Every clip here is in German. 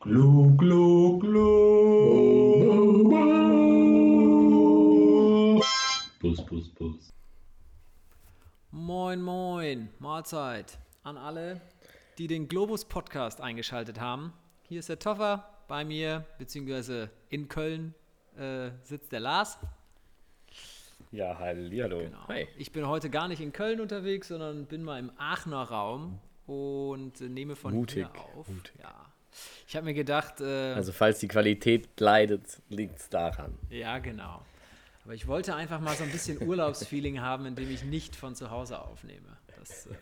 Glu, glu, glu. Bus, bus, bus. Moin, moin, Mahlzeit an alle, die den Globus Podcast eingeschaltet haben. Hier ist der Toffer, bei mir, beziehungsweise in Köln äh, sitzt der Lars. Ja, hallo. Genau. Ich bin heute gar nicht in Köln unterwegs, sondern bin mal im Aachener Raum und äh, nehme von Mutig, hier auf. mutig. Ja. Ich habe mir gedacht, äh, Also falls die Qualität leidet, liegt es daran. ja, genau. Aber ich wollte einfach mal so ein bisschen Urlaubsfeeling haben, indem ich nicht von zu Hause aufnehme. Das, äh,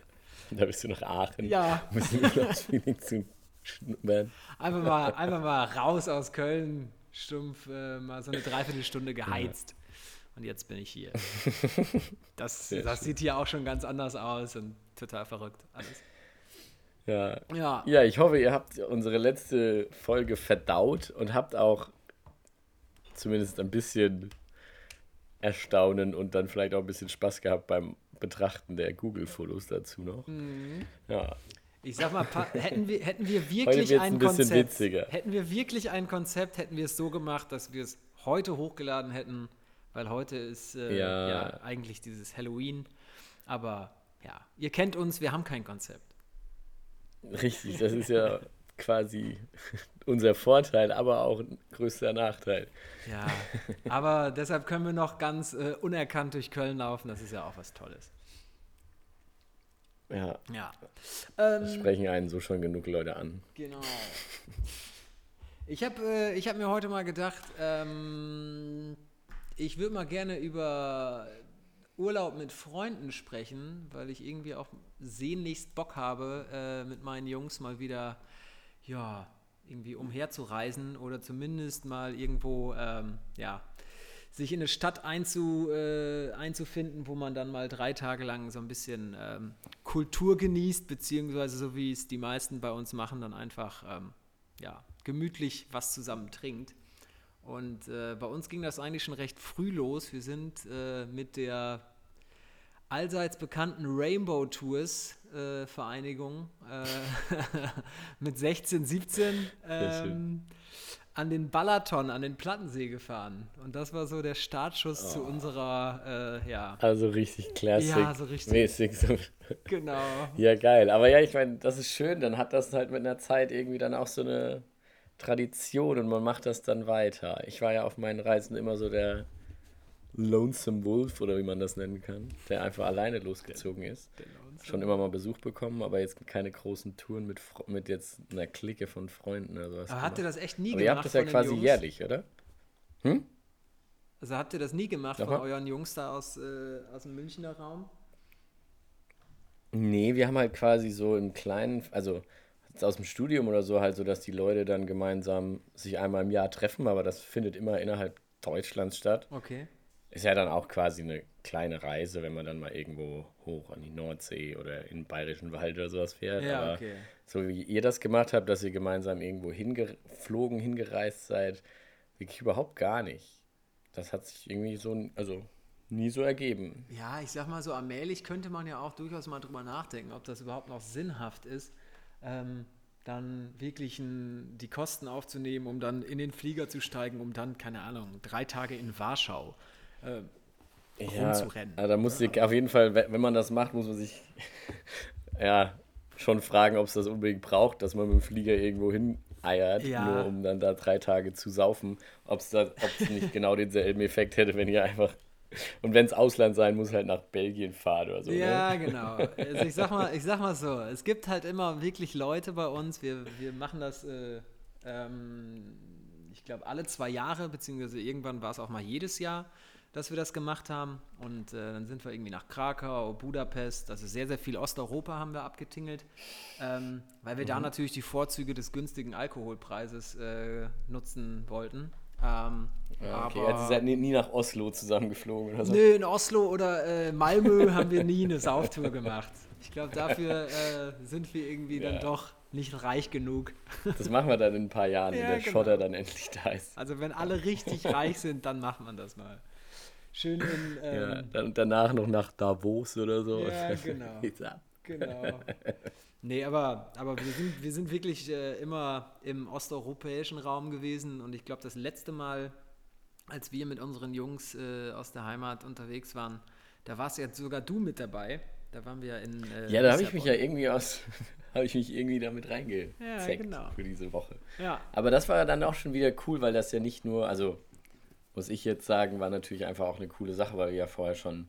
Da bist du nach Aachen. Ja. Muss ich das Feeling zu schnuppern. Einfach mal, einfach mal raus aus Köln, stumpf, äh, mal so eine Dreiviertelstunde geheizt. Und jetzt bin ich hier. Das, das sieht hier auch schon ganz anders aus und total verrückt alles. Ja. Ja, ja, ich hoffe, ihr habt unsere letzte Folge verdaut und habt auch zumindest ein bisschen Erstaunen und dann vielleicht auch ein bisschen Spaß gehabt beim Betrachten der Google-Fotos dazu noch. Mhm. Ja, ich sag mal, hätten wir, hätten wir wirklich ein, ein Konzept, witziger. hätten wir wirklich ein Konzept, hätten wir es so gemacht, dass wir es heute hochgeladen hätten, weil heute ist äh, ja. Ja. eigentlich dieses Halloween. Aber ja, ihr kennt uns, wir haben kein Konzept. Richtig. Das ist ja quasi unser Vorteil, aber auch ein größter Nachteil. Ja, aber deshalb können wir noch ganz äh, unerkannt durch Köln laufen. Das ist ja auch was Tolles. Ja, Ja. das Ähm, sprechen einen so schon genug Leute an. genau. Ich habe äh, ich hab mir heute mal gedacht, ähm, ich würde mal gerne über Urlaub mit Freunden sprechen, weil ich irgendwie auch sehnlichst Bock habe, äh, mit meinen Jungs mal wieder, ja, irgendwie umherzureisen oder zumindest mal irgendwo, ähm, ja, sich in eine Stadt einzu, äh, einzufinden, wo man dann mal drei Tage lang so ein bisschen ähm, Kultur genießt, beziehungsweise so wie es die meisten bei uns machen, dann einfach ähm, ja, gemütlich was zusammen trinkt. Und äh, bei uns ging das eigentlich schon recht früh los. Wir sind äh, mit der allseits bekannten Rainbow Tours äh, Vereinigung äh, mit 16, 17 Sehr schön. ähm, an den Balaton, an den Plattensee gefahren. Und das war so der Startschuss zu unserer, äh, ja, Also richtig klassisch. Ja, so richtig. Mäßig. So. genau. Ja, geil. Aber ja, ich meine, das ist schön. Dann hat das halt mit einer Zeit irgendwie dann auch so eine Tradition und man macht das dann weiter. Ich war ja auf meinen Reisen immer so der Lonesome Wolf oder wie man das nennen kann, der einfach alleine losgezogen ist. Schon immer mal Besuch bekommen, aber jetzt keine großen Touren mit, mit jetzt einer Clique von Freunden oder sowas. Aber habt ihr das echt nie aber gemacht? ihr habt das ja quasi Jungs? jährlich, oder? Also habt ihr das nie gemacht Nochmal? von euren Jungs da aus, äh, aus dem Münchner Raum? Nee, wir haben halt quasi so im kleinen, also aus dem Studium oder so, halt so, dass die Leute dann gemeinsam sich einmal im Jahr treffen, aber das findet immer innerhalb Deutschlands statt. Okay. Ist ja dann auch quasi eine kleine Reise, wenn man dann mal irgendwo hoch an die Nordsee oder in den Bayerischen Wald oder sowas fährt. Ja, aber okay. so wie ihr das gemacht habt, dass ihr gemeinsam irgendwo hingeflogen, hingereist seid, wirklich überhaupt gar nicht. Das hat sich irgendwie so, also nie so ergeben. Ja, ich sag mal so, allmählich könnte man ja auch durchaus mal drüber nachdenken, ob das überhaupt noch sinnhaft ist, ähm, dann wirklich ein, die Kosten aufzunehmen, um dann in den Flieger zu steigen, um dann, keine Ahnung, drei Tage in Warschau. Äh, rumzurennen. Ja, da muss ich auf jeden Fall, we- wenn man das macht, muss man sich ja schon fragen, ob es das unbedingt braucht, dass man mit dem Flieger irgendwo hin eiert, Ja. nur um dann da drei Tage zu saufen. Ob es nicht genau denselben Effekt hätte, wenn ihr einfach und wenn es Ausland sein muss, halt nach Belgien fahrt oder so. Ja, Ne? genau. Also ich sag mal, ich sag mal so, es gibt halt immer wirklich Leute bei uns, wir, wir machen das, äh, ähm, ich glaube, alle zwei Jahre, beziehungsweise irgendwann war es auch mal jedes Jahr, dass wir das gemacht haben. Und äh, dann sind wir irgendwie nach Krakau, Budapest, also sehr, sehr viel Osteuropa haben wir abgetingelt, ähm, weil wir Mhm. da natürlich die Vorzüge des günstigen Alkoholpreises äh, nutzen wollten. Ähm, Ja, okay. Also ihr seid nie, nach Oslo zusammengeflogen oder so. Nö, in Oslo oder äh, Malmö haben wir nie eine Sauftour gemacht. Ich glaube, dafür äh, sind wir irgendwie dann Ja. doch nicht reich genug. Das machen wir dann in ein paar Jahren, Ja, wenn der genau. Schotter dann endlich da ist. Also wenn alle richtig reich sind, dann macht man das mal. Schön in. Ja, Ähm, dann danach noch nach Davos oder so. Ja, genau. Genau. Nee, aber, aber wir, sind, wir sind wirklich äh, immer im osteuropäischen Raum gewesen und ich glaube, das letzte Mal, als wir mit unseren Jungs äh, aus der Heimat unterwegs waren, da warst jetzt sogar du mit dabei. Da waren wir in. Äh, Ja, da habe ich mich ja irgendwie aus, habe ich mich irgendwie damit reingezeckt Ja, genau. für diese Woche. Ja, Aber das war dann auch schon wieder cool, weil das ja nicht nur, also muss ich jetzt sagen, war natürlich einfach auch eine coole Sache, weil wir ja vorher schon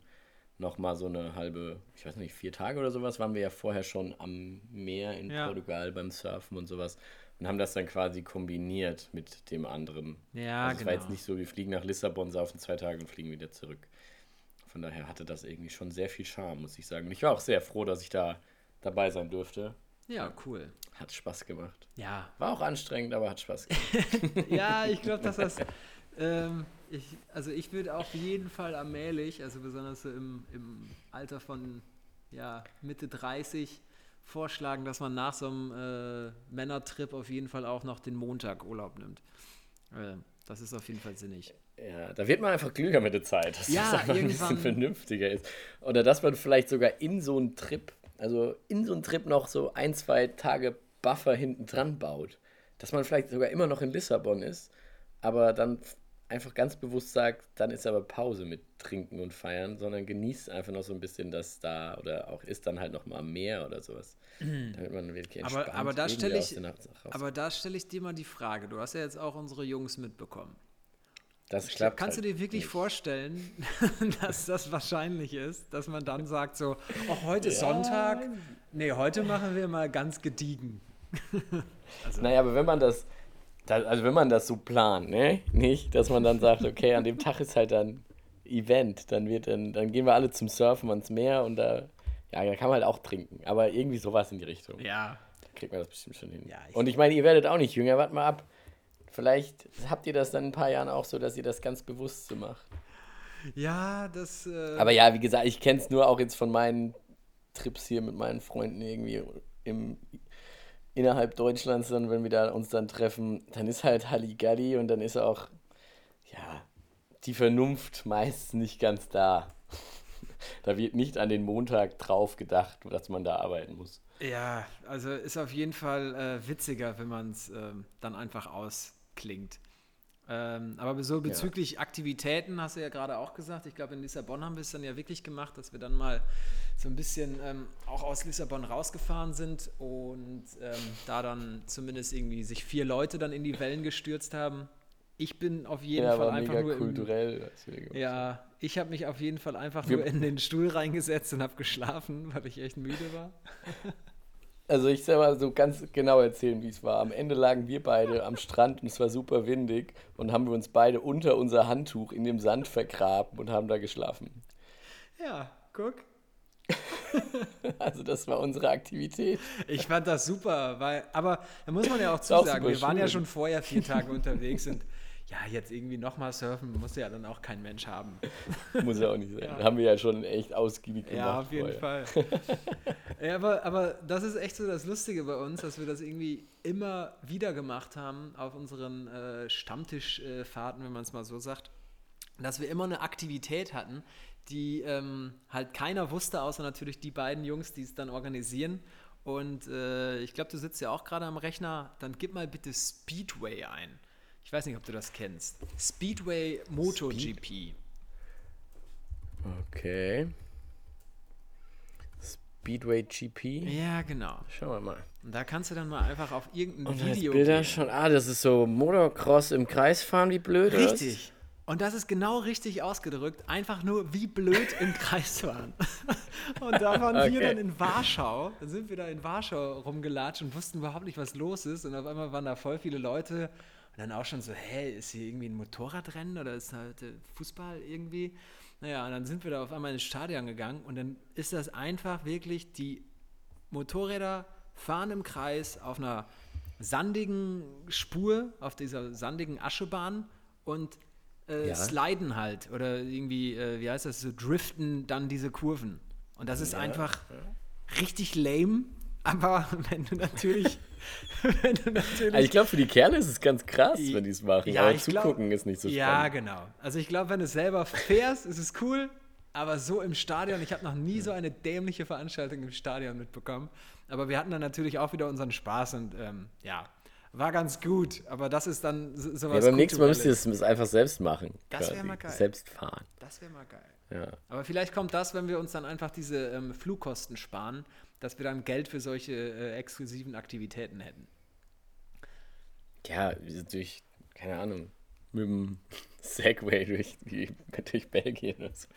noch mal so eine halbe, ich weiß nicht, vier Tage oder sowas, waren wir ja vorher schon am Meer in Ja. Portugal beim Surfen und sowas und haben das dann quasi kombiniert mit dem anderen. Ja, also es war jetzt genau. nicht so, wir fliegen nach Lissabon, saufen zwei Tage und fliegen wieder zurück. Von daher hatte das irgendwie schon sehr viel Charme, muss ich sagen. Und ich war auch sehr froh, dass ich da dabei sein durfte. ja, cool. Hat Spaß gemacht. Ja, War auch anstrengend, aber hat Spaß gemacht. ja, ich glaube, dass das. Ähm, ich, also ich würde auf jeden Fall allmählich, also besonders so im, im Alter von ja, Mitte 30, vorschlagen, dass man nach so einem äh, Männertrip auf jeden Fall auch noch den Montag Urlaub nimmt. Äh, das ist auf jeden Fall sinnig. Ja, da wird man einfach klüger mit der Zeit, dass Ja, das einfach ein bisschen vernünftiger ist. Oder dass man vielleicht sogar in so einen Trip, also in so einen Trip noch so ein, zwei Tage Buffer hinten dran baut. Dass man vielleicht sogar immer noch in Lissabon ist, aber dann einfach ganz bewusst sagt, dann ist aber Pause mit Trinken und Feiern, sondern genießt einfach noch so ein bisschen das da oder auch ist dann halt noch mal am Meer oder sowas. Damit man wirklich Aber- entspannt aber da stelle ich- Aber da stelle ich dir mal die Frage. Du hast ja jetzt auch unsere Jungs mitbekommen. das klappt Kannst du halt dir wirklich nicht. vorstellen, dass das wahrscheinlich ist, dass man dann sagt so, oh, heute ist Sonntag, nee, heute machen wir mal ganz gediegen. Naja, aber wenn man das, da, also wenn man das so plant, ne? Nicht, dass man dann sagt, okay, an dem Tag ist halt dann Event, dann wird dann, dann gehen wir alle zum Surfen ans Meer und da, ja, da kann man halt auch trinken. Aber irgendwie sowas in die Richtung. Ja, Da kriegt man das bestimmt schon hin. Ja, ich- und ich meine, ihr werdet auch nicht jünger, wart mal ab. Vielleicht habt ihr das dann in ein paar Jahren auch so, dass ihr das ganz bewusst so macht. ja, das. Äh, Aber ja, wie gesagt, ich kenne es nur auch jetzt von meinen Trips hier mit meinen Freunden irgendwie im, innerhalb Deutschlands, dann, wenn wir da uns dann treffen, dann ist halt Halligalli und dann ist auch, ja, die Vernunft meist nicht ganz da. Da wird nicht an den Montag drauf gedacht, dass man da arbeiten muss. ja, also ist auf jeden Fall äh, witziger, wenn man es ähm, dann einfach ausklingt. Ähm, aber so bezüglich Aktivitäten hast du ja gerade auch gesagt. Ich glaube, in Lissabon haben wir es dann ja wirklich gemacht, dass wir dann mal so ein bisschen ähm, auch aus Lissabon rausgefahren sind und ähm, da dann zumindest irgendwie sich vier Leute dann in die Wellen gestürzt haben. Ich bin auf jeden Ja, Fall einfach nur im, kulturell. haben. Ja, ich habe mich auf jeden Fall einfach Wir- nur in den Stuhl reingesetzt und habe geschlafen, weil ich echt müde war. Also ich soll mal so ganz genau erzählen, wie es war. Am Ende lagen wir beide am Strand und es war super windig und haben wir uns beide unter unser Handtuch in dem Sand vergraben und haben da geschlafen. Ja, guck. Also das war unsere Aktivität. Ich fand das super, weil, aber da muss man ja auch zusagen, wir waren ja schön. schon vorher vier Tage unterwegs und ja, jetzt irgendwie nochmal surfen muss ja dann auch kein Mensch haben. Muss ja auch nicht sein. Ja. Haben wir ja schon echt ausgiebig gemacht. Ja, auf jeden vorher. Fall. ja, aber, aber das ist echt so das Lustige bei uns, dass wir das irgendwie immer wieder gemacht haben auf unseren äh, Stammtischfahrten, wenn man es mal so sagt, dass wir immer eine Aktivität hatten, die ähm, halt keiner wusste, außer natürlich die beiden Jungs, die es dann organisieren. Und äh, ich glaube, du sitzt ja auch gerade am Rechner. Dann gib mal bitte Speedway ein. Ich weiß nicht, ob du das kennst. Speedway MotoGP. Okay. Speedway GP. Ja, genau. Schauen wir mal. Und da kannst du dann mal einfach auf irgendein Und Video Bilder gehen. schon. Ah, das ist so Motocross im Kreis fahren, wie blöd. Richtig. Und das ist genau richtig ausgedrückt. Einfach nur wie blöd im Kreis fahren. Und da waren wir Okay. dann in Warschau. Dann sind wir da in Warschau rumgelatscht und wussten überhaupt nicht, was los ist. Und auf einmal waren da voll viele Leute. Dann auch schon so, hä, ist hier irgendwie ein Motorradrennen oder ist halt Fußball irgendwie? Naja, und dann sind wir da auf einmal ins Stadion gegangen und dann ist das einfach wirklich die Motorräder fahren im Kreis auf einer sandigen Spur, auf dieser sandigen Aschebahn und äh, Ja. sliden halt oder irgendwie, äh, wie heißt das, so driften dann diese Kurven. Und das ist einfach richtig lame, aber wenn du natürlich Also ich glaube, für die Kerle ist es ganz krass, wenn die es machen. Ja, aber ich glaub- zugucken ist nicht so ja, spannend. genau. Also ich glaube, wenn du es selber fährst, ist es cool. aber so im Stadion, ich habe noch nie so eine dämliche Veranstaltung im Stadion mitbekommen. Aber wir hatten dann natürlich auch wieder unseren Spaß und ähm, ja, war ganz gut. Aber das ist dann so- sowas. Ja, beim nächsten Mal müsst ihr es einfach selbst machen. Das wär quasi. mal geil. Selbst fahren. Das wäre mal geil. Ja. Aber vielleicht kommt das, wenn wir uns dann einfach diese ähm, Flugkosten sparen, dass wir dann Geld für solche äh, exklusiven Aktivitäten hätten. Ja, wir sind durch, keine Ahnung, mit dem Segway durch, durch Belgien oder so.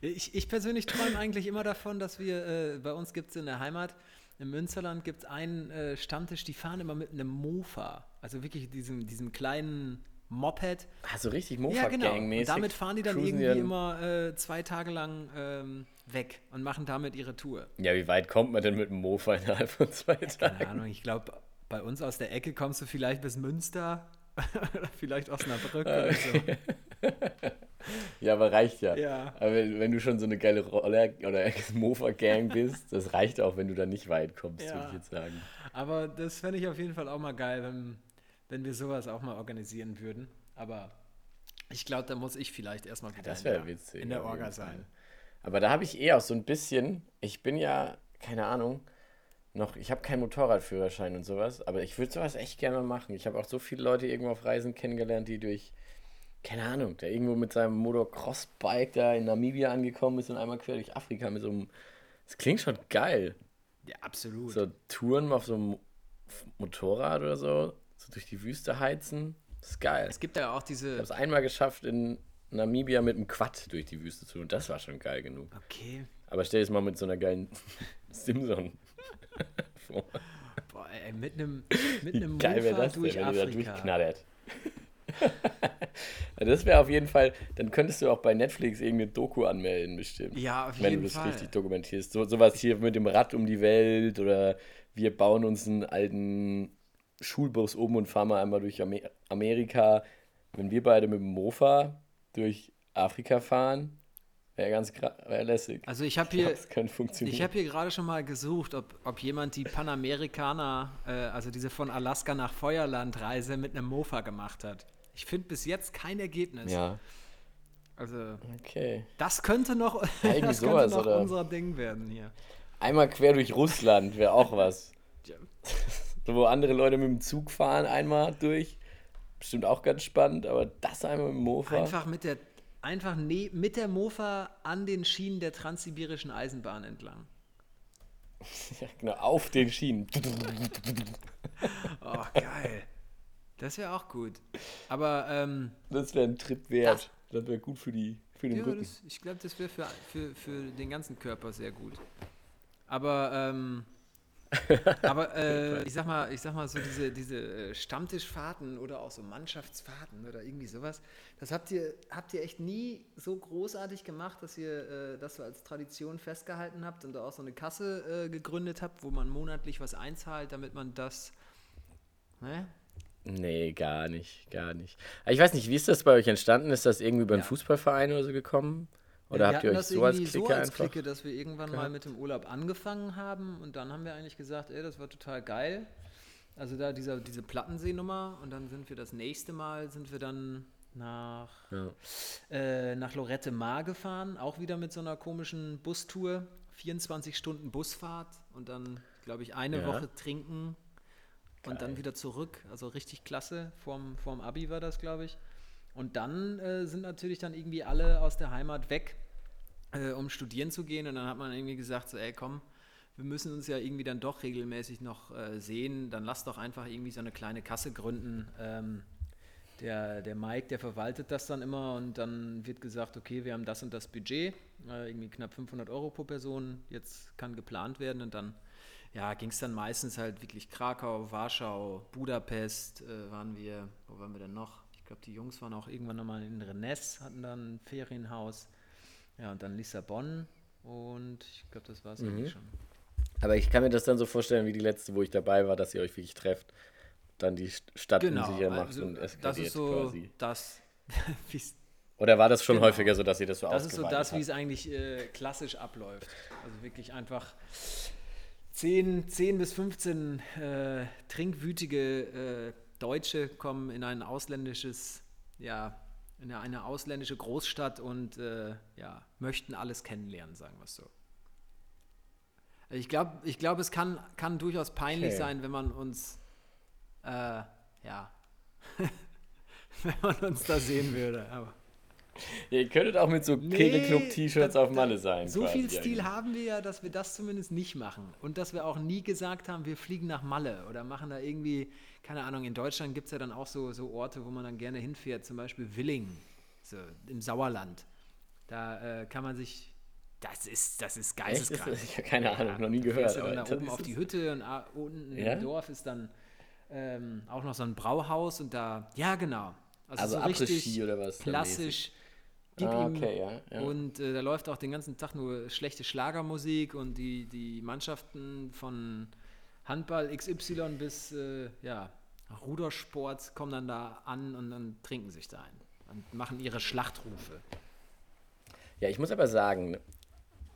Ich, ich persönlich träume eigentlich immer davon, dass wir, äh, bei uns gibt es in der Heimat, im Münsterland gibt es einen äh, Stammtisch, die fahren immer mit einem Mofa. Also wirklich diesem, diesem kleinen Moped. Ah, so richtig Ja, genau. Und Mofa-Gang-mäßig. damit fahren die dann cruisen irgendwie immer äh, zwei Tage lang ähm, weg und machen damit ihre Tour. Ja, wie weit kommt man denn mit dem Mofa innerhalb von zwei Keine Tagen? Ahnung, ich glaube, bei uns aus der Ecke kommst du vielleicht bis Münster oder vielleicht Osnabrück oder so. Ja, aber reicht ja. Ja. Aber wenn, wenn du schon so eine geile Roller- oder Mofa-Gang bist, das reicht auch, wenn du da nicht weit kommst, Ja. würde ich jetzt sagen. Aber das fände ich auf jeden Fall auch mal geil, wenn, wenn wir sowas auch mal organisieren würden. Aber ich glaube, da muss ich vielleicht erstmal wieder Das in witzig. in der Orga sein. Aber da habe ich eh auch so ein bisschen, ich bin ja, keine Ahnung, noch, ich habe keinen Motorradführerschein und sowas, aber ich würde sowas echt gerne mal machen. Ich habe auch so viele Leute irgendwo auf Reisen kennengelernt, die durch, keine Ahnung, der irgendwo mit seinem Motocross-Bike da in Namibia angekommen ist und einmal quer durch Afrika mit so einem, das klingt schon geil. Ja, absolut. So Touren auf so einem Mo- Motorrad oder so, so durch die Wüste heizen, das ist geil. Es gibt ja auch Ich diese. habe es einmal geschafft, in Namibia mit einem Quad durch die Wüste zu tun. Das war schon geil genug. Okay. Aber stell dir das mal mit so einer geilen Simson vor. Boah, ey, mit einem mit einem geil wäre das denn, durch wenn du da Afrika. durchknattert. Ja, das wäre auf jeden Fall, dann könntest du auch bei Netflix irgendeine Doku anmelden, bestimmt. Ja, auf wenn jeden du das Fall. richtig dokumentierst. So, sowas hier mit dem Rad um die Welt oder wir bauen uns einen alten Schulbus um und fahren mal einmal durch Amer Amerika. Wenn wir beide mit dem Mofa durch Afrika fahren, wäre ganz wär lässig. Also ich habe hier, ich habe hier gerade schon mal gesucht, ob, ob jemand die Panamerikaner, äh, also diese von Alaska nach Feuerland-Reise mit einem Mofa gemacht hat. Ich finde bis jetzt kein Ergebnis. ja, Also okay. das könnte noch, irgendwie das könnte noch unser Ding werden hier. Einmal quer durch Russland wäre auch was. Ja. So, wo andere Leute mit dem Zug fahren, einmal durch. Bestimmt auch ganz spannend, aber das einmal mit dem Mofa. Einfach mit der, einfach ne, mit der Mofa an den Schienen der transsibirischen Eisenbahn entlang. Ja, genau, auf den Schienen. Oh, geil. Das wäre auch gut. Aber ähm, Das wäre ein Trip wert. Das wäre gut für, die, für den ja, Rücken. das, ich glaube, das wäre für, für, für den ganzen Körper sehr gut. Aber, ähm, aber äh, ich sag mal, ich sag mal so diese, diese äh, Stammtischfahrten oder auch so Mannschaftsfahrten oder irgendwie sowas, das habt ihr, habt ihr echt nie so großartig gemacht, dass ihr äh, das so als Tradition festgehalten habt und da auch so eine Kasse äh, gegründet habt, wo man monatlich was einzahlt, damit man das. Ne? Nee, gar nicht, gar nicht. Ich weiß nicht, wie ist das bei euch entstanden? Ist das irgendwie über einen Ja. Fußballverein oder so gekommen? Oder wir habt ihr hatten euch das so als irgendwie Clique so als einfach? Clique, dass wir irgendwann mal mit dem Urlaub angefangen haben und dann haben wir eigentlich gesagt, ey, das war total geil. Also da dieser, diese Plattenseenummer und dann sind wir das nächste Mal, sind wir dann nach, Ja. äh, nach Lorette Mar gefahren, auch wieder mit so einer komischen Bustour, 24 Stunden Busfahrt und dann, glaube ich, eine Ja. Woche trinken und dann Geil. wieder zurück. Also richtig klasse, vorm, vorm Abi war das, glaube ich. Und dann äh, sind natürlich dann irgendwie alle aus der Heimat weg, äh, um studieren zu gehen. Und dann hat man irgendwie gesagt, so, ey, komm, wir müssen uns ja irgendwie dann doch regelmäßig noch äh, sehen. Dann lass doch einfach irgendwie so eine kleine Kasse gründen. Ähm, der, der Mike, der verwaltet das dann immer und dann wird gesagt, okay, wir haben das und das Budget, äh, irgendwie knapp 500 Euro pro Person, jetzt kann geplant werden und dann ja, ging es dann meistens halt wirklich Krakau, Warschau, Budapest äh, waren wir, wo waren wir denn noch? Ich glaube, die Jungs waren auch irgendwann nochmal in Rennes, hatten dann ein Ferienhaus. Ja, und dann Lissabon und ich glaube, das war es eigentlich schon. Aber ich kann mir das dann so vorstellen, wie die letzte, wo ich dabei war, dass ihr euch wirklich trefft, dann die St- Stadt unsicher macht also und das eskaliert ist so quasi. das, Oder war das schon Genau. häufiger so, dass ihr das so das ist so das, wie es eigentlich äh, klassisch abläuft. Also wirklich einfach 10, 10 bis 15 äh, trinkwütige äh, Deutsche kommen in ein ausländisches ja, in eine, ausländische Großstadt und äh, ja, möchten alles kennenlernen, sagen wir es so. Ich glaube, ich glaub, es kann, kann durchaus peinlich Okay. sein, wenn man uns, äh, ja, wenn man uns da sehen würde. Aber ihr könntet auch mit so Kegelclub-T-Shirts da- auf Malle sein. So viel Stil eigentlich. haben wir ja, dass wir das zumindest nicht machen. Und dass wir auch nie gesagt haben, wir fliegen nach Malle oder machen da irgendwie, keine Ahnung, in Deutschland gibt es ja dann auch so, so Orte, wo man dann gerne hinfährt, zum Beispiel Willingen, so im Sauerland. Da äh, kann man sich, das ist, das ist geisteskrank. das- Ich habe keine Ahnung, noch nie gehört. ja dann da oben auf die Hütte und ah, unten Ja? im Dorf ist dann ähm, auch noch so ein Brauhaus und da, ja genau. Also, Also so richtig oder was? klassisch. Gib Ah, ihm okay, ja, ja. und äh, da läuft auch den ganzen Tag nur schlechte Schlagermusik und die, die Mannschaften von Handball XY bis äh, ja, Rudersport kommen dann da an und dann trinken sich da ein und machen ihre Schlachtrufe. Ja, ich muss aber sagen,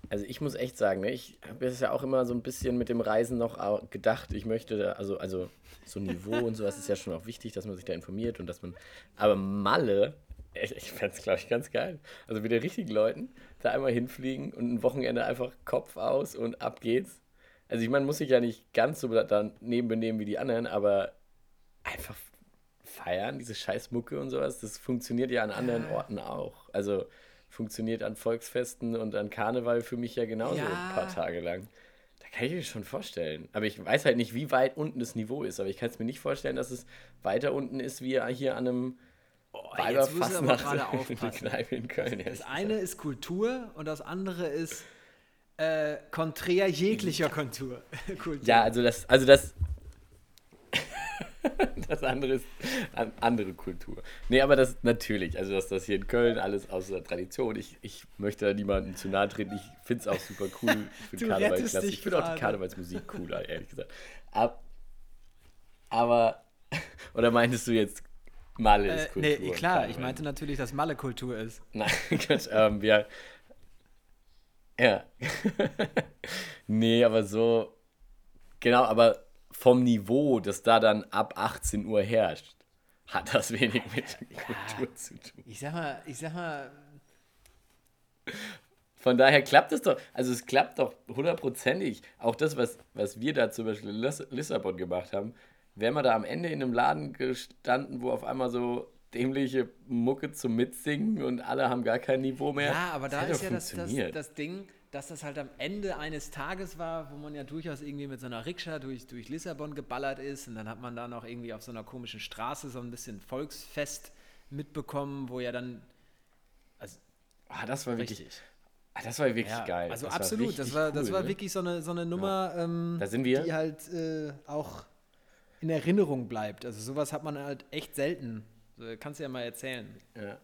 also ich muss echt sagen, ne, ich habe es ja auch immer so ein bisschen mit dem Reisen noch gedacht, ich möchte, da- also, also so Niveau und sowas ist ja schon auch wichtig, dass man sich da informiert und dass man, aber Malle, ich, ich fände es, glaube ich, ganz geil. Also mit den richtigen Leuten da einmal hinfliegen und ein Wochenende einfach Kopf aus und ab geht's. Also ich meine, muss sich ja nicht ganz so daneben benehmen wie die anderen, aber einfach feiern, diese scheiß Mucke und sowas, das funktioniert ja an anderen Orten auch. Also funktioniert an Volksfesten und an Karneval für mich ja genauso Ja. ein paar Tage lang. Da kann ich mir schon vorstellen. Aber ich weiß halt nicht, wie weit unten das Niveau ist. Aber ich kann es mir nicht vorstellen, dass es weiter unten ist, wie hier an einem Oh, jetzt musst du aber gerade aufpassen. Köln. Das eine ist Kultur und das andere ist äh, konträr jeglicher Kultur. Kultur. Ja, also das, also das, das andere ist an, andere Kultur. Nee, aber das natürlich, also dass das hier in Köln alles aus der Tradition, ich, ich möchte da niemandem zu nahe treten, ich finde es auch super cool, ich finde Karneval klasse, ich finde auch die. Karnevalsmusik cooler, ehrlich gesagt. Ab, aber, oder meintest du jetzt, Malle Äh, ist Kultur? nee, und klar, ich meinte natürlich, dass Malle Kultur ist. Nein, Quatsch, ähm, wir. Ja. nee, aber so. Genau, aber vom Niveau, das da dann ab 18 Uhr herrscht, hat das wenig mit Kultur zu tun. Ich sag mal, ich sag mal, Von daher klappt es doch, also es klappt doch hundertprozentig. Auch das, was, was wir da zum Beispiel in Liss Lissabon gemacht haben, wären wir da am Ende in einem Laden gestanden, wo auf einmal so dämliche Mucke zum Mitsingen und alle haben gar kein Niveau mehr. Ja, aber da hätte ist ja das, das, das Ding, dass das halt am Ende eines Tages war, wo man ja durchaus irgendwie mit so einer Rikscha durch, durch Lissabon geballert ist und dann hat man da noch irgendwie auf so einer komischen Straße so ein bisschen Volksfest mitbekommen, wo ja dann. Also, Ah, das war wirklich, richtig. ah, das war wirklich Ja, geil. also das war absolut, das war, das cool, war ne? wirklich so eine, so eine Nummer, ähm, Da sind wir. die halt äh, auch in Erinnerung bleibt. Also sowas hat man halt echt selten. So, kannst du ja mal erzählen. Ja.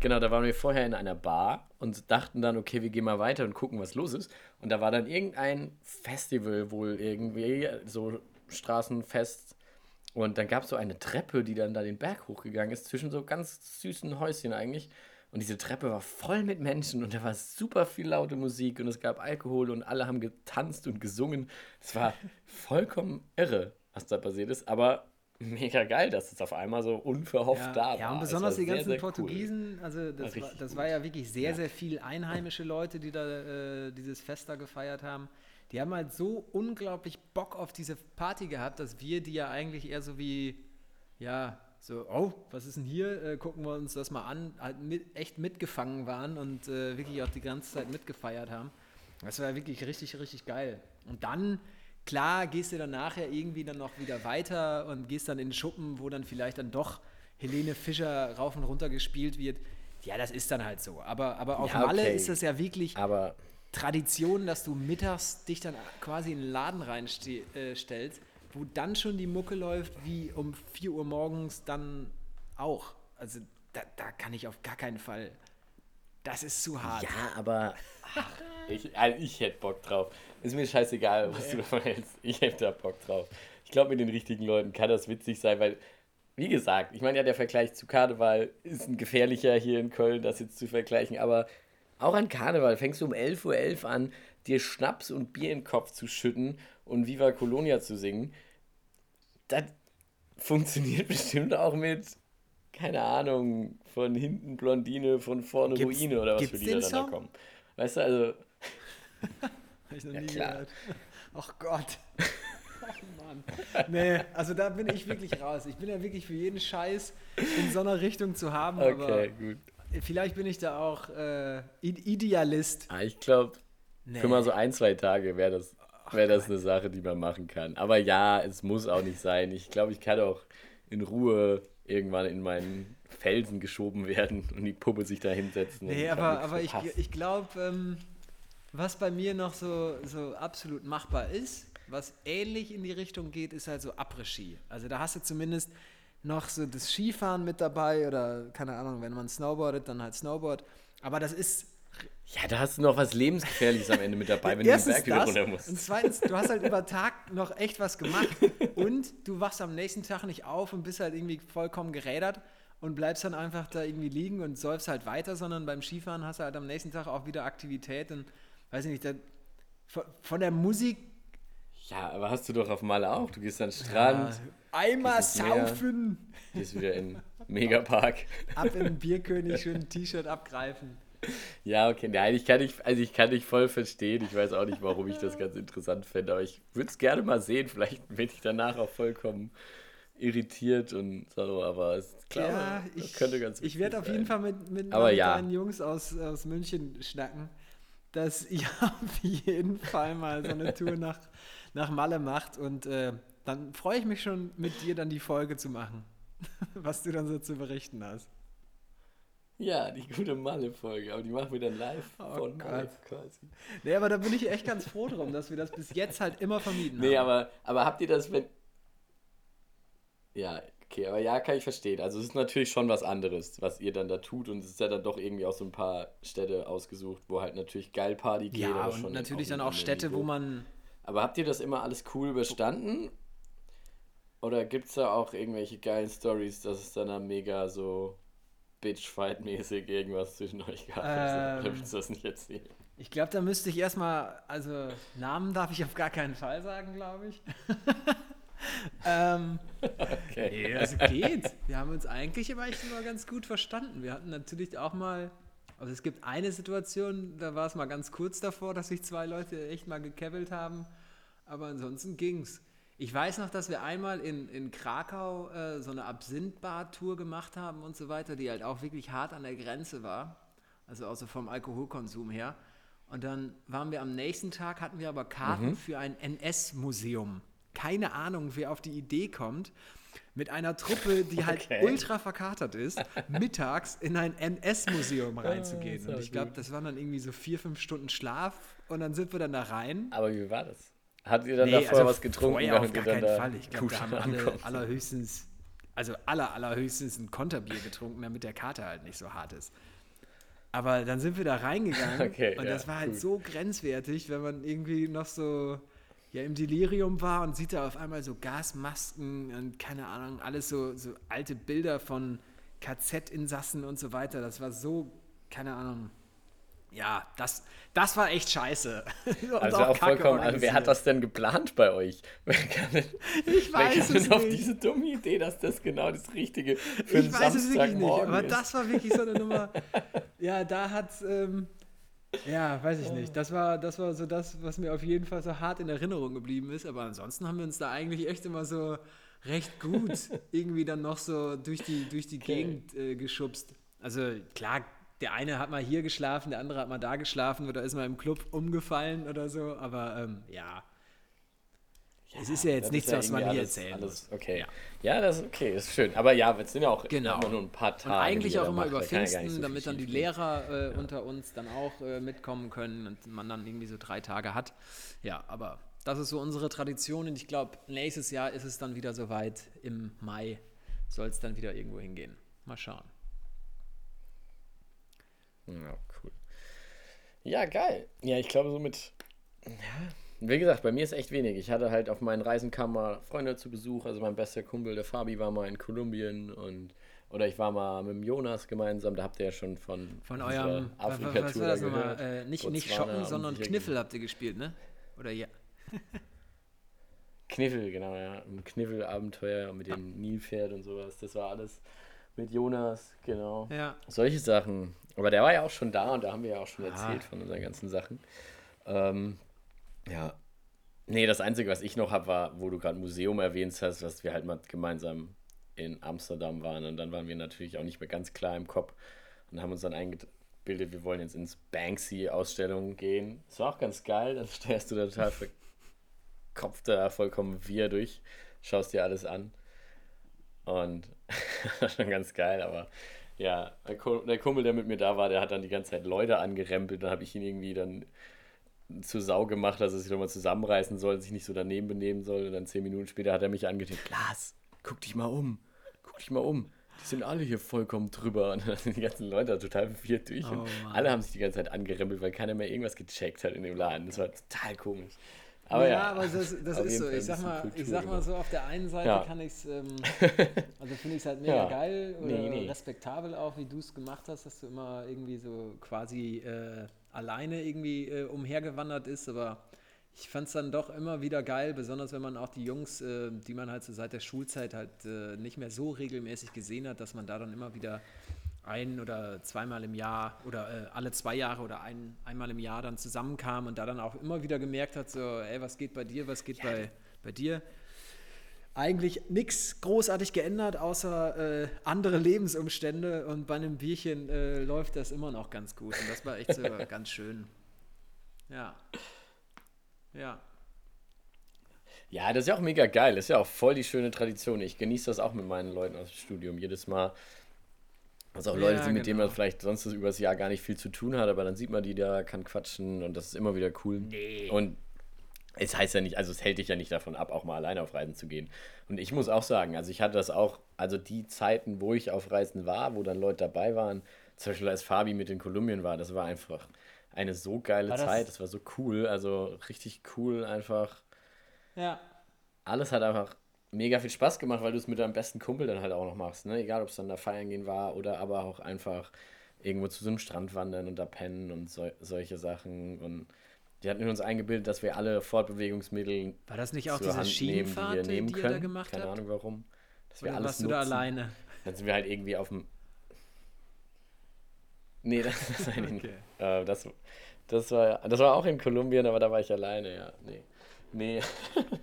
Genau, da waren wir vorher in einer Bar und dachten dann, okay, wir gehen mal weiter und gucken, was los ist. Und da war dann irgendein Festival wohl irgendwie, so Straßenfest. Und dann gab es so eine Treppe, die dann da den Berg hochgegangen ist, zwischen so ganz süßen Häuschen eigentlich. Und diese Treppe war voll mit Menschen und da war super viel laute Musik und es gab Alkohol und alle haben getanzt und gesungen. Es war vollkommen irre, was da passiert ist, aber mega geil, dass es auf einmal so unverhofft Ja, da war. ja, und Es besonders die sehr, ganzen sehr cool. Portugiesen, also das, War war, das war ja wirklich sehr, Ja. sehr viel einheimische Leute, die da äh, dieses Fest da gefeiert haben. Die haben halt so unglaublich Bock auf diese Party gehabt, dass wir die ja eigentlich eher so wie, ja, so, oh, was ist denn hier? Äh, gucken wir uns das mal an, halt mit, echt mitgefangen waren und äh, wirklich auch die ganze Zeit mitgefeiert haben. Das war wirklich richtig, richtig geil. Und dann, klar, gehst du dann nachher irgendwie dann noch wieder weiter und gehst dann in den Schuppen, wo dann vielleicht dann doch Helene Fischer rauf und runter gespielt wird. Ja, das ist dann halt so. Aber, aber auf Ja, Malle okay. ist das ja wirklich Aber Tradition, dass du mittags dich dann quasi in den Laden reinstellst, äh, wo dann schon die Mucke läuft, wie um 4 Uhr morgens dann auch. Also da, da kann ich auf gar keinen Fall. Das ist zu hart. ja, aber ach, ich, also ich hätte Bock drauf. Ist mir scheißegal, was du davon hältst. Ich hätte da Bock drauf. Ich glaube, mit den richtigen Leuten kann das witzig sein, weil, wie gesagt, ich meine ja, der Vergleich zu Karneval ist ein gefährlicher hier in Köln, das jetzt zu vergleichen, aber auch an Karneval fängst du um 11.11 Uhr an, dir Schnaps und Bier in den Kopf zu schütten und Viva Colonia zu singen. Das funktioniert bestimmt auch mit keine Ahnung, von hinten Blondine, von vorne Gibt's- Ruine oder was für Lieder dann da kommen. Weißt du, also, Hab ich noch Ja, nie klar. gehört. Ach Gott. Oh Mann. Nee, also da bin ich wirklich raus. Ich bin ja wirklich für jeden Scheiß in so einer Richtung zu haben, okay, gut. aber vielleicht bin ich da auch äh, Idealist. Ah, ich glaube, Nee. für mal so ein, zwei Tage wäre das, wär das eine Sache, die man machen kann. Aber ja, es muss auch nicht sein. Ich glaube, ich kann auch in Ruhe irgendwann in meinen Felsen geschoben werden und die Puppe sich da hinsetzen. Nee, aber, aber ich, ich glaube, ähm, was bei mir noch so, so absolut machbar ist, was ähnlich in die Richtung geht, ist halt so Après-Ski. Also da hast du zumindest noch so das Skifahren mit dabei oder keine Ahnung, wenn man snowboardet, dann halt Snowboard. Aber das ist Ja, da hast du noch was Lebensgefährliches am Ende mit dabei, wenn du den erstens Berg wieder runter und musst. zweitens, du hast halt über Tag noch echt was gemacht und du wachst am nächsten Tag nicht auf und bist halt irgendwie vollkommen gerädert und bleibst dann einfach da irgendwie liegen und säufst halt weiter, sondern beim Skifahren hast du halt am nächsten Tag auch wieder Aktivität und weiß ich nicht, da, von, der Musik Ja, aber hast du doch auf Malle auch. Du gehst an den Strand, ja, einmal Meer. saufen, gehst wieder in den Megapark. ab in den Bierkönig, schön ein T-Shirt abgreifen. Ja, okay. Nein, ich kann dich, also ich kann dich voll verstehen. Ich weiß auch nicht, warum ich das ganz interessant fände, aber ich würde es gerne mal sehen. Vielleicht bin ich danach auch vollkommen irritiert und so, aber es klar, ja, ich, könnte ganz ich werde auf jeden. Fall mit, mit, Aber mit ja. Jungs aus, aus München schnacken, dass ihr auf jeden Fall mal so eine Tour nach, nach Malle macht und äh, dann freue ich mich schon mit dir dann die Folge zu machen, was du dann so zu berichten hast. Ja, die gute Malle-Folge, aber die machen wir dann live Oh von Malle Gott. quasi. Nee, aber da bin ich echt ganz froh drum, dass wir das bis jetzt halt immer vermieden Nee, haben. aber, aber habt ihr das, wenn. Ja, okay, aber ja, kann ich verstehen. Also es ist natürlich schon was anderes, was ihr dann da tut und es ist ja dann doch irgendwie auch so ein paar Städte ausgesucht, wo halt natürlich geil Party geht. ja, aber und natürlich dann auch Städte, wo Niveau. man Aber habt ihr das immer alles cool überstanden? Oder gibt es da auch irgendwelche geilen Stories, dass es dann da mega so Bitchfight-mäßig irgendwas zwischen euch gab? Ähm. Oder willst du das nicht erzählen? Ich glaube, da müsste ich erstmal, also Namen darf ich auf gar keinen Fall sagen, glaube ich. ähm, Okay. nee, das geht. Wir haben uns eigentlich immer echt immer ganz gut verstanden. Wir hatten natürlich auch mal, also es gibt eine Situation, da war es mal ganz kurz davor, dass sich zwei Leute echt mal gekebbelt haben, aber ansonsten ging's. Ich weiß noch, dass wir einmal in, in Krakau äh, so eine Absinth-Bar-Tour gemacht haben und so weiter, die halt auch wirklich hart an der Grenze war. Also auch so vom Alkoholkonsum her. Und dann waren wir am nächsten Tag, hatten wir aber Karten für ein NS-Museum. Keine Ahnung, wer auf die Idee kommt, mit einer Truppe, die halt Okay. ultra verkatert ist, mittags in ein NS-Museum reinzugehen. ist Und ich glaube, das waren dann irgendwie so vier, fünf Stunden Schlaf und dann sind wir dann da rein. Aber wie war das? Hattet ihr dann Nee, da vorher also was getrunken? Vorher auf gar keinen da Fall. Ich glaube, da haben alle allerhöchstens, also aller, allerhöchstens ein Konterbier getrunken, damit der Kater halt nicht so hart ist. Aber dann sind wir da reingegangen Okay, und ja, das war halt gut. so grenzwertig, wenn man irgendwie noch so ja, im Delirium war und sieht da auf einmal so Gasmasken und keine Ahnung, alles so, so alte Bilder von KZ-Insassen und so weiter. Das war so, keine Ahnung. Ja, das, das war echt scheiße. Und Also auch kacke vollkommen, also wer hat das denn geplant bei euch? Wer kann denn, Ich wer weiß kam es denn auf nicht. diese dumme Idee, dass das genau das Richtige für Ich weiß es wirklich nicht, aber ist? das war wirklich so eine Nummer. Ja, da hat, ähm, ja, weiß ich nicht. Das war, das war so das, was mir auf jeden Fall so hart in Erinnerung geblieben ist. Aber ansonsten haben wir uns da eigentlich echt immer so recht gut irgendwie dann noch so durch die, durch die Okay. Gegend äh, geschubst. Also klar, der eine hat mal hier geschlafen, der andere hat mal da geschlafen oder ist mal im Club umgefallen oder so. Aber ähm, ja. es ist ja jetzt nichts, ja was man hier alles, erzählen alles, muss. Okay. Ja. Ja. das ist okay, ist schön. Aber ja, es sind ja auch Genau. immer nur ein paar Tage. Und eigentlich auch immer macht, über ja Pfingsten, so damit dann die. Lehrer äh, unter uns dann auch äh, mitkommen können und man dann irgendwie so drei Tage hat. Ja, aber das ist so unsere Tradition und ich glaube, nächstes Jahr ist es dann wieder soweit. Im Mai soll es dann wieder irgendwo hingehen. Mal schauen. Ja, cool. Ja, geil. Ja, ich glaube somit. Ja, wie gesagt, bei mir ist echt wenig. Ich hatte halt auf meinen Reisen kamen mal Freunde zu Besuch. Also mein bester Kumpel, der Fabi, war mal in Kolumbien und oder ich war mal mit dem Jonas gemeinsam. Da habt ihr ja schon von, Von eurem, wa- was war das da nochmal? Äh, nicht, nicht Botswana Schocken, und sondern Kniffel habt ihr gespielt, ne? Oder ja. Kniffel, genau, ja. Ein Kniffelabenteuer mit dem Nilpferd und sowas. Das war alles. Mit Jonas, genau. Ja. Solche Sachen. Aber der war ja auch schon da und da haben wir ja auch schon Ah. erzählt von unseren ganzen Sachen. Ähm, ja. Nee, das Einzige, was ich noch habe, war, wo du gerade Museum erwähnt hast, dass wir halt mal gemeinsam in Amsterdam waren und dann waren wir natürlich auch nicht mehr ganz klar im Kopf und haben uns dann eingebildet, wir wollen jetzt ins Banksy-Ausstellung gehen. Das war auch ganz geil, dann stellst du da total verkopft da vollkommen wir durch, schaust dir alles an und das war schon ganz geil, aber ja, der Ku- der Kumpel, der mit mir da war, der hat dann die ganze Zeit Leute angerempelt. Dann habe ich ihn irgendwie dann zur Sau gemacht, dass er sich nochmal zusammenreißen soll, sich nicht so daneben benehmen soll. Und dann zehn Minuten später hat er mich angetippt. Lars, guck dich mal um. Guck dich mal um. Die sind alle hier vollkommen drüber. Und dann sind die ganzen Leute total verwirrt durch. Oh und alle haben sich die ganze Zeit angerempelt, weil keiner mehr irgendwas gecheckt hat in dem Laden. Das war total komisch. Aber ja, aber das, das ist so. Ich sag mal, ich Kultur sag mal so, auf der einen Seite Ja. kann ich es, ähm, also finde ich es halt mega Ja. geil oder Nee, nee. respektabel auch, wie du es gemacht hast, dass du immer irgendwie so quasi äh, alleine irgendwie äh, umhergewandert ist, aber ich fand es dann doch immer wieder geil, besonders wenn man auch die Jungs, äh, die man halt so seit der Schulzeit halt äh, nicht mehr so regelmäßig gesehen hat, dass man da dann immer wieder ein oder zweimal im Jahr oder äh, alle zwei Jahre oder ein, einmal im Jahr dann zusammenkam und da dann auch immer wieder gemerkt hat, so, ey, was geht bei dir, was geht bei, bei dir. Eigentlich nichts großartig geändert, außer äh, andere Lebensumstände und bei einem Bierchen äh, läuft das immer noch ganz gut und das war echt so ganz schön. Ja. Ja. Ja, das ist ja auch mega geil. Das ist ja auch voll die schöne Tradition. Ich genieße das auch mit meinen Leuten aus dem Studium. Jedes Mal, was auch Leute Ja, sind, mit denen man genau. vielleicht sonst über das Jahr gar nicht viel zu tun hat, aber dann sieht man die da, kann quatschen und das ist immer wieder cool. Nee. Und es heißt ja nicht, also es hält dich ja nicht davon ab, auch mal alleine auf Reisen zu gehen. Und ich muss auch sagen, also ich hatte das auch, also die Zeiten, wo ich auf Reisen war, wo dann Leute dabei waren, zum Beispiel als Fabi mit in Kolumbien war, das war einfach eine so geile War das- Zeit, das war so cool, also richtig cool einfach Ja. alles hat einfach mega viel Spaß gemacht, weil du es mit deinem besten Kumpel dann halt auch noch machst, ne? Egal, ob es dann da feiern gehen war oder aber auch einfach irgendwo zu so einem Strand wandern und da pennen und so, solche Sachen. Und die hatten uns eingebildet, dass wir alle Fortbewegungsmittel War das nicht auch diese Hand nehmen, die Schienenfahrt, wir die, nehmen ihr können. da gemacht Keine habt? Ahnung warum. Dass wir Oder alles warst du nutzen. da alleine? Dann sind wir halt irgendwie auf dem. Nee, das, das. Okay. Äh, das, das, war, das war auch in Kolumbien, aber da war ich alleine, ja. Nee. Nee.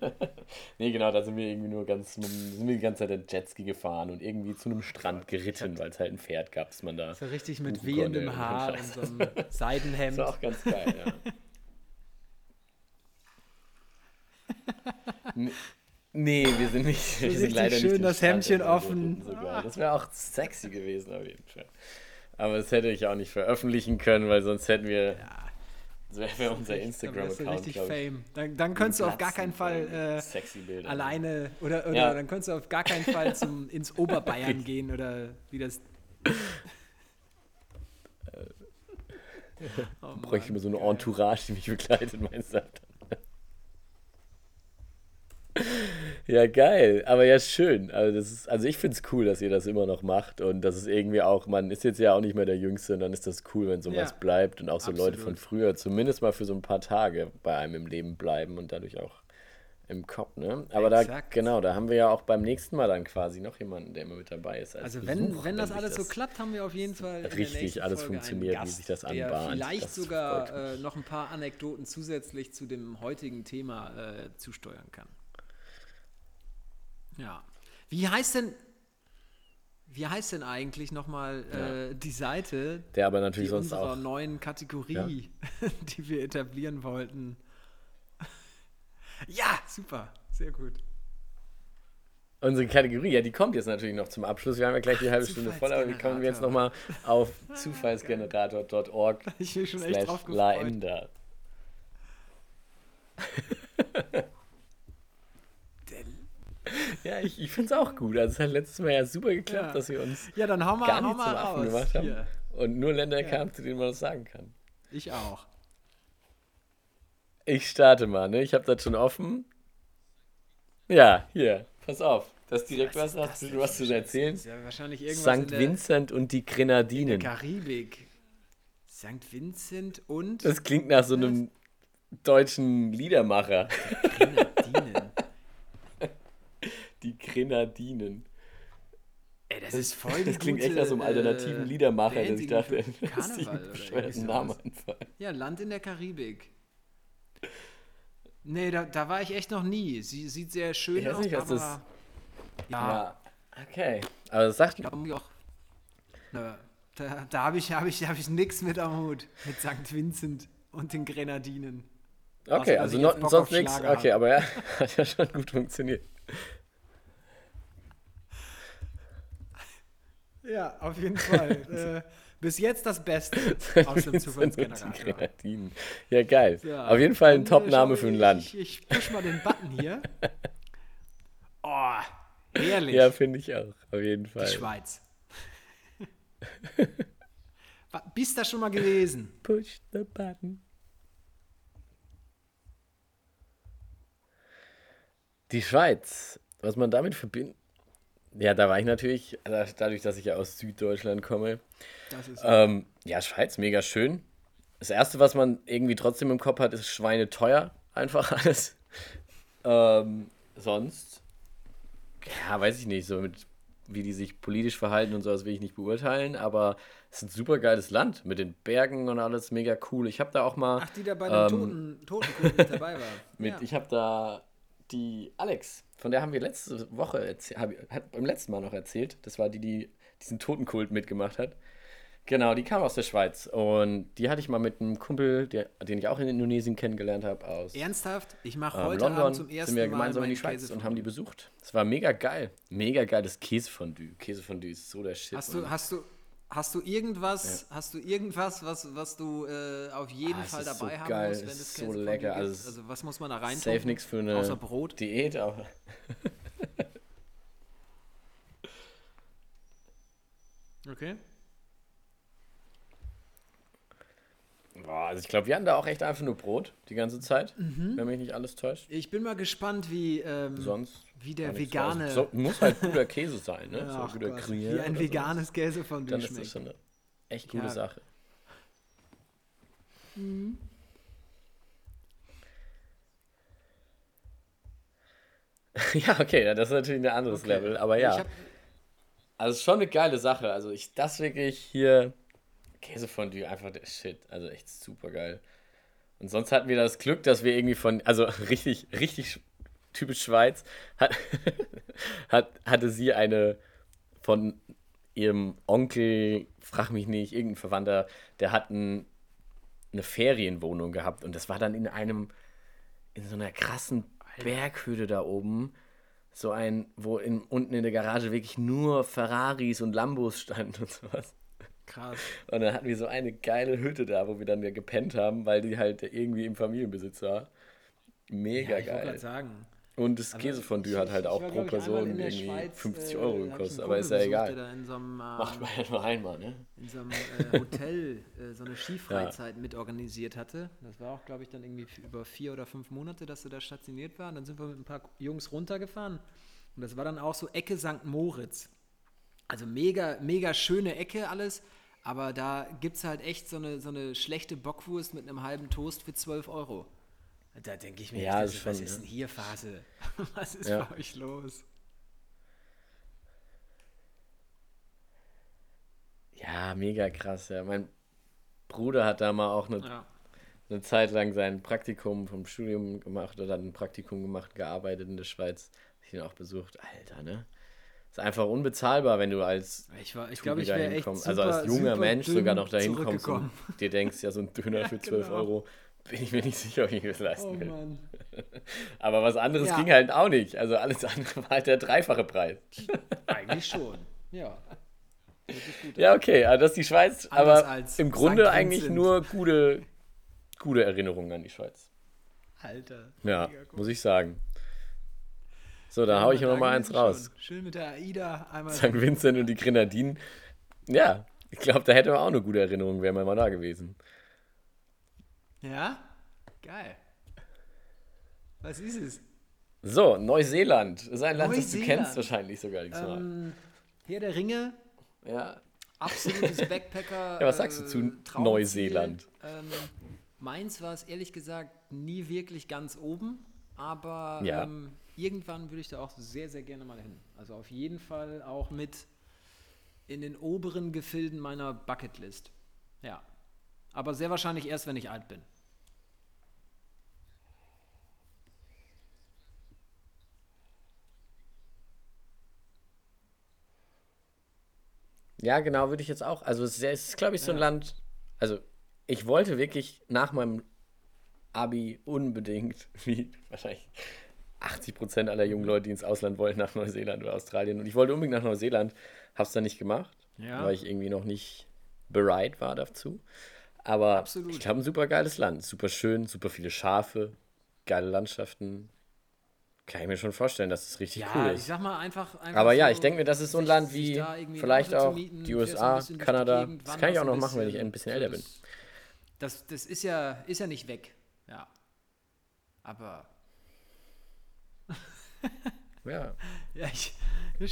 nee, genau, da sind wir irgendwie nur ganz, sind wir die ganze Zeit der Jetski gefahren und irgendwie zu einem Strand geritten, weil es halt ein Pferd gab, das man da. So richtig mit wehendem. Haar und so einem Seidenhemd. Das war auch ganz geil, ja. Nee, wir sind nicht. Wir sind leider schön nicht das Strand Hemdchen offen. sogar. Das wäre auch sexy gewesen auf jeden Fall. Aber das hätte ich auch nicht veröffentlichen können, weil sonst hätten wir. Das wäre unser Instagram-Account, richtig. Fame. Dann, dann könntest du auf gar keinen Fall äh, Sexy Bilder. alleine oder, oder Ja. dann könntest du auf gar keinen Fall zum, ins Oberbayern gehen oder wie das. Oh Bräuchte ich mir so eine. Entourage, die mich begleitet, meinst du? Ja, geil, aber ja, schön. Also, das ist, also ich finde es cool, dass ihr das immer noch macht und das ist irgendwie auch, man ist jetzt ja auch nicht mehr der Jüngste und dann ist das cool, wenn sowas Ja, bleibt und auch so Leute von absolut. früher zumindest mal für so ein paar Tage bei einem im Leben bleiben und dadurch auch im Kopf, ne? Aber da, Exakt. genau, da haben wir ja auch beim nächsten Mal dann quasi noch jemanden, der immer mit dabei ist. als Also wenn, Besuch, wenn das alles so klappt, haben wir auf jeden Fall richtig alles Folge funktioniert, wie Gast, sich das anbahnt. vielleicht Das sogar äh, noch ein paar Anekdoten zusätzlich zu dem heutigen Thema äh, zusteuern kann. Ja. Wie heißt denn wie heißt denn eigentlich nochmal äh, die Seite, Der aber die natürlich sonst unserer auch. neuen Kategorie, die wir etablieren wollten? ja, super, sehr gut. Unsere Kategorie, ja, die kommt jetzt natürlich noch zum Abschluss. Wir haben ja gleich die halbe Stunde voll, aber wie kommen wir jetzt nochmal auf zufallsgenerator.org Ich bin schon echt drauf laender. Ja, ich, ich finde es auch gut. Also es hat letztes Mal ja super geklappt, Ja. dass wir uns Ja, dann hau mal, gar hau nicht mal zum Affen gemacht haben Hier. und nur Länder Ja. kamen, zu denen man das sagen kann. Ich auch. Ich starte mal, ne? Ich habe das schon offen. Ja, hier, pass auf. Das ist direkt was, hast du was zu erzählen? Ist ja wahrscheinlich irgendwas St. Vincent und die in der Grenadinen. Karibik. St. Vincent und Das klingt nach so einem deutschen Liedermacher. Die Grenadinen. Ey, Ey, das ist voll Das klingt echt gute, nach so einem alternativen äh, Liedermacher, Band dass ich dachte, die Karneval oder bescheuerten Namen einfallen. Ja, Land in der Karibik. Nee, da, da war ich echt noch nie. Sie sieht sehr schön Ich weiß aus, nicht, was aber das- ja, Ja, okay. Aber das sagt, ich glaube auch. Na, da da habe ich, hab ich, hab ich nichts mit am Hut. Mit St. Vincent und den Grenadinen. okay, also ich no, jetzt Bock sonst nichts. Okay, aber ja, hat ja schon gut funktioniert. Ja, auf jeden Fall. äh, bis jetzt das Beste aus dem die Zufallsgenerator. Ja, geil. Ja, Auf jeden Fall ein äh, Top-Name für ein Land. Ich, ich push mal den Button hier. Oh, herrlich. Ja, finde ich auch. Auf jeden Die Fall. Schweiz. Wa- Bist da schon mal gewesen? Push the button. Die Schweiz, was man damit verbindet. Ja, da war ich natürlich, dadurch, dass ich ja aus Süddeutschland komme. Das ist Ähm, ja, Schweiz, mega schön. Das Erste, was man irgendwie trotzdem im Kopf hat, ist Schweine teuer. Einfach alles. Ähm, sonst, ja, weiß ich nicht, so mit wie die sich politisch verhalten und sowas will ich nicht beurteilen, aber es ist ein super geiles Land mit den Bergen und alles mega cool. Ich habe da auch mal Ach, die da bei Ähm, den Toten, Totenkult mit dabei war. mit, ja. ich habe da die Alex, von der haben wir letzte Woche erzählt, hat beim letzten Mal noch erzählt. Das war die, die diesen Totenkult mitgemacht hat. Genau, die kam aus der Schweiz und die hatte ich mal mit einem Kumpel, der, den ich auch in Indonesien kennengelernt habe, aus Ernsthaft? Ich mache ähm, heute London. Abend zum ersten sind wir Mal gemeinsam in die Schweiz und haben die besucht. Es war mega geil. Mega geiles Käsefondue. Käsefondue ist so der Shit. Hast du, hast du, hast du irgendwas, hast du irgendwas, was, was du äh, auf jeden Ah, es Fall ist so dabei haben geil, musst, es wenn es ist so lecker, also es Also was muss man da rein Safe nichts für eine Außer Brot? Diät, aber. Okay. Boah, also ich glaube, wir hatten da auch echt einfach nur Brot die ganze Zeit, Mhm. wenn mich nicht alles täuscht. Ich bin mal gespannt, wie, ähm, Sonst. wie der vegane, so, muss halt guter Käse sein, ne? Ach so guter Gott, wie ein veganes Käsefondue So. Dann ist das schmeckt. schon eine echt gute Ja. Sache. ja, okay, das ist natürlich ein anderes Okay. Level, aber ja. Also es ist schon eine geile Sache. Also ich das wirklich hier Käsefondue einfach der Shit. Also echt super geil. Und sonst hatten wir das Glück, dass wir irgendwie von also richtig richtig sch- typisch Schweiz hat, hat hatte sie eine von ihrem Onkel, frag mich nicht, irgendein Verwandter, der hat ein, eine Ferienwohnung gehabt und das war dann in einem in so einer krassen Berghöhle da oben so ein, wo in, unten in der Garage wirklich nur Ferraris und Lambos standen und sowas. Krass. Und dann hatten wir so eine geile Hütte da, wo wir dann ja gepennt haben, weil die halt irgendwie im Familienbesitz war. Mega Ja, ich geil. sagen. Und das Also, Käsefondue hat halt auch war, pro Person irgendwie Schweiz, 50 äh, Euro gekostet, aber ist ja egal. so einem, Macht ähm, man ja nur einmal, ne? in so einem äh, Hotel äh, so eine Skifreizeit mit organisiert hatte. Das war auch, glaube ich, dann irgendwie über vier oder fünf Monate, dass sie da stationiert war. Und dann sind wir mit ein paar Jungs runtergefahren. Und das war dann auch so Ecke St. Moritz. Also mega, mega schöne Ecke alles. Aber da gibt es halt echt so eine, so eine schlechte Bockwurst mit einem halben Toast für 12 Euro. Da denke ich mir, Ja, echt, was ist ne? denn hier Phase? Was ist Ja. bei euch los? Ja, mega krass, ja. Mein Bruder hat da mal auch eine, Ja. eine Zeit lang sein Praktikum vom Studium gemacht oder hat ein Praktikum gemacht, gearbeitet in der Schweiz. Hab ich ihn auch besucht. Alter, ne? Ist einfach unbezahlbar, wenn du als Ich, war- ich glaube, ich dahin echt kommst. super, Also als junger Mensch sogar noch dahin kommst und dir denkst, ja, so ein Döner für 12 genau. Euro, bin ich mir nicht sicher, ob ich mir das leisten Oh will. Mann. Aber was anderes Ja. ging halt auch nicht. Also alles andere war halt der dreifache Preis. Eigentlich schon. Ja. Gut. Ja, okay, also das ist die Schweiz, Anders aber im Grunde St. eigentlich Vincent. nur gute, gute Erinnerungen an die Schweiz. Alter. Ja, muss ich sagen. So, da Ja, hau ich noch mal eins raus. schon. Schön mit der AIDA einmal. St. Vincent und die Grenadinen. Ja, ich glaube, da hätte man auch eine gute Erinnerung, wäre man mal da gewesen. Ja? Geil. Was ist es? So, Neuseeland. Ist ein Land, das du kennst wahrscheinlich sogar. Ähm, Herr der Ringe, ja. absolutes Backpacker. Ja, was sagst du zu Traumziel. Neuseeland? Ähm, meins war es ehrlich gesagt nie wirklich ganz oben, aber Ja. ähm, irgendwann würde ich da auch sehr, sehr gerne mal hin. Also auf jeden Fall auch mit in den oberen Gefilden meiner Bucketlist. Ja. Aber sehr wahrscheinlich erst, wenn ich alt bin. Ja, genau, würde ich jetzt auch. Also es ist, glaube ich, so ein Land. Also ich wollte wirklich nach meinem Abi unbedingt, wie wahrscheinlich 80 Prozent aller jungen Leute, die ins Ausland wollten, nach Neuseeland oder Australien. Und ich wollte unbedingt nach Neuseeland, habe es dann nicht gemacht, Ja. weil ich irgendwie noch nicht bereit war dazu. Aber Absolut. ich glaube, ein super geiles Land. Super schön, super viele Schafe, geile Landschaften. Kann ich mir schon vorstellen, dass es richtig Ja, cool ich ist. sag mal einfach. einfach Aber ja, so, ich denke mir, das ist so ein Land wie vielleicht auch mieten, die USA, die Kanada. Gegend, Das kann ich auch noch machen, wenn ich ein bisschen älter bin. das, Das, das ist ja, ist ja nicht weg. Ja. Aber. Ja. Ja, ich,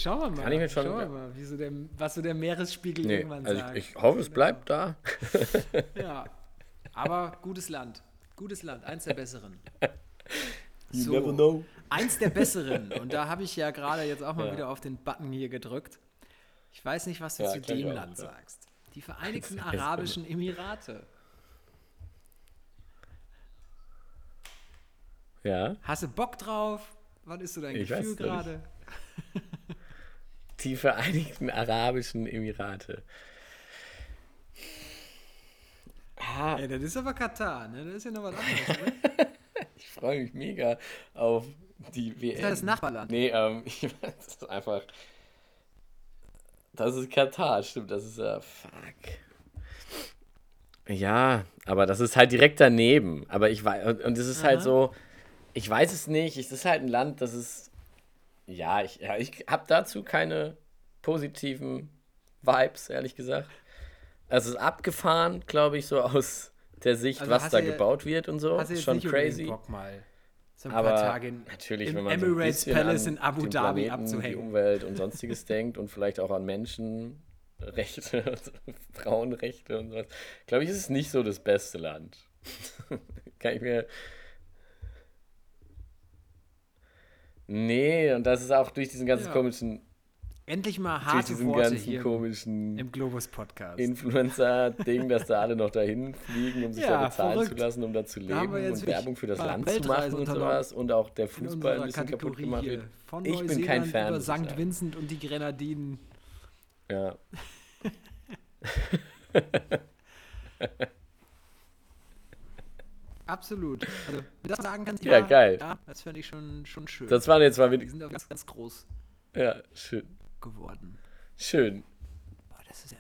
schauen wir mal. Kann ich mir schon- Schauen wir mal, wie so der, was so der Meeresspiegel Nee, irgendwann also sagt. ich, ich hoffe, es bleibt da. Ja. Aber gutes Land. Gutes Land. Eins der besseren. You So. never know. Eins der besseren. Und da habe ich ja gerade jetzt auch mal Ja. wieder auf den Button hier gedrückt. Ich weiß nicht, was du Ja, zu dem Land sagst. Die Vereinigten Arabischen Emirate. Ja. Hast du Bock drauf? Was ist so dein Ich Gefühl gerade? Die Vereinigten Arabischen Emirate. Ah, Ey, das ist aber Katar, ne? Das ist ja noch was anderes, oder? ich freue mich mega auf die WM. Ist das das Nachbarland? Nee, ähm, ich weiß, das ist einfach. Das ist Katar, stimmt, das ist ja. fuck. Ja, aber das ist halt direkt daneben. Aber ich weiß, und, es ist halt Aha. so, ich weiß es nicht, es ist halt ein Land, das ist. Ja, ich, ja, ich habe dazu keine positiven Vibes, ehrlich gesagt. Es ist abgefahren, glaube ich, so aus der Sicht, Also was da du- gebaut wird und so. Hast jetzt Schon crazy. Bock mal so ein Aber paar Tage in, natürlich, im wenn man so ein Emirates bisschen Palace an in Abu Dhabi Planeten, Die abzuhängen. Umwelt und sonstiges denkt und vielleicht auch an Menschenrechte, Frauenrechte und sowas, glaube ich, ist es nicht so das beste Land. Kann ich mir. Nee, und das ist auch durch diesen ganzen Ja. komischen, Endlich mal durch harte diesen Worte ganzen hier komischen im Globus Podcast. Influencer-Ding, dass da alle noch dahin fliegen, um sich Ja, da bezahlen verrückt. zu lassen, um da zu Da leben jetzt und Werbung für das Land zu machen und sowas und auch der Fußball ein bisschen kaputt Kategorie gemacht hier. wird. Von Ich bin kein Fan, über St. Vincent und die Grenadinen. Ja. Absolut. Also, wenn du das sagen kannst, Ja, geil. Ja, das fände ich schon, schon schön. Das waren jetzt mal die wirklich. sind auch ganz, ganz groß Ja, schön. geworden. Schön. Boah, das ist ja.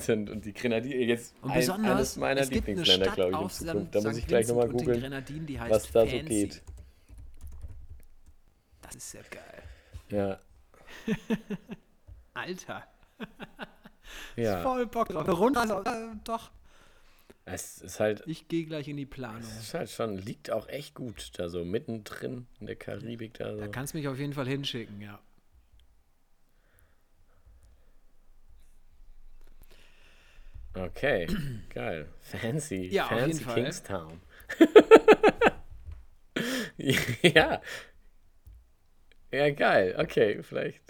Sind, und die Grenadier, jetzt Und ein, besonders, eines meiner Lieblingsländer, glaube ich, in auf Zukunft. Da muss ich gleich nochmal googeln, Grenadinen, die heißt was da so geht. Das ist ja geil. Ja. Alter. Ja. Voll Bock drauf. Eine Rundreise, äh, doch. Es ist halt. Ich gehe gleich in die Planung. Es ist halt schon, liegt auch echt gut da so mittendrin in der Karibik da so. Da kannst du mich auf jeden Fall hinschicken, ja. Okay, geil. Fancy. Ja, Fancy. Kingstown. ja. Ja, geil. Okay, vielleicht.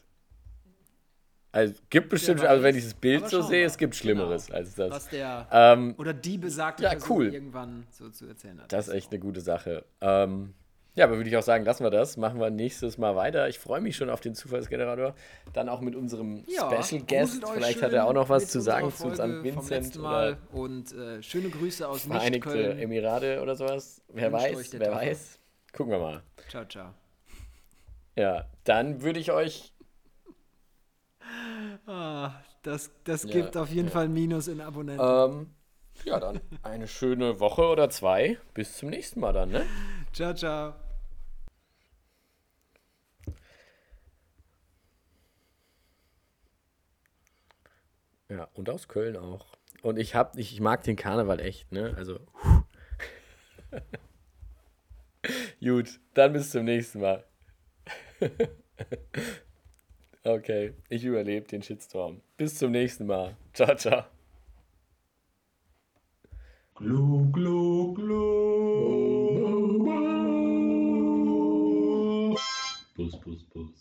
Also, gibt bestimmt, Wer also wenn ich das Bild so sehe, es gibt Schlimmeres Genau. als das. Was der Ähm, oder die besagte Ja, Person cool. irgendwann so zu erzählen hat. das ist echt eine gute Sache. Ähm, ja, aber würde ich auch sagen, lassen wir das. Machen wir nächstes Mal weiter. Ich freue mich schon auf den Zufallsgenerator. Dann auch mit unserem Ja, Special Guest. Vielleicht hat er auch noch was zu sagen zu Folge St. vom Vincent letzten oder Mal und äh, schöne Grüße aus Vereinigte Nicht-Köln. Emirate oder sowas. Wer Wünscht weiß, wer Tafel. weiß. Gucken wir mal. Ciao, ciao. Ja, dann würde ich euch. Ah, das das Ja, gibt auf jeden ja. Fall ein Minus in Abonnenten. Ähm, ja, dann eine schöne Woche oder zwei. Bis zum nächsten Mal dann, ne? Ciao, ciao. Ja, und aus Köln auch. Und ich hab, ich, ich mag den Karneval echt, ne? Also. Gut, dann bis zum nächsten Mal. okay, ich überlebe den Shitstorm. Bis zum nächsten Mal. Ciao, ciao. Glu, glu, glu. Bus, bus, bus.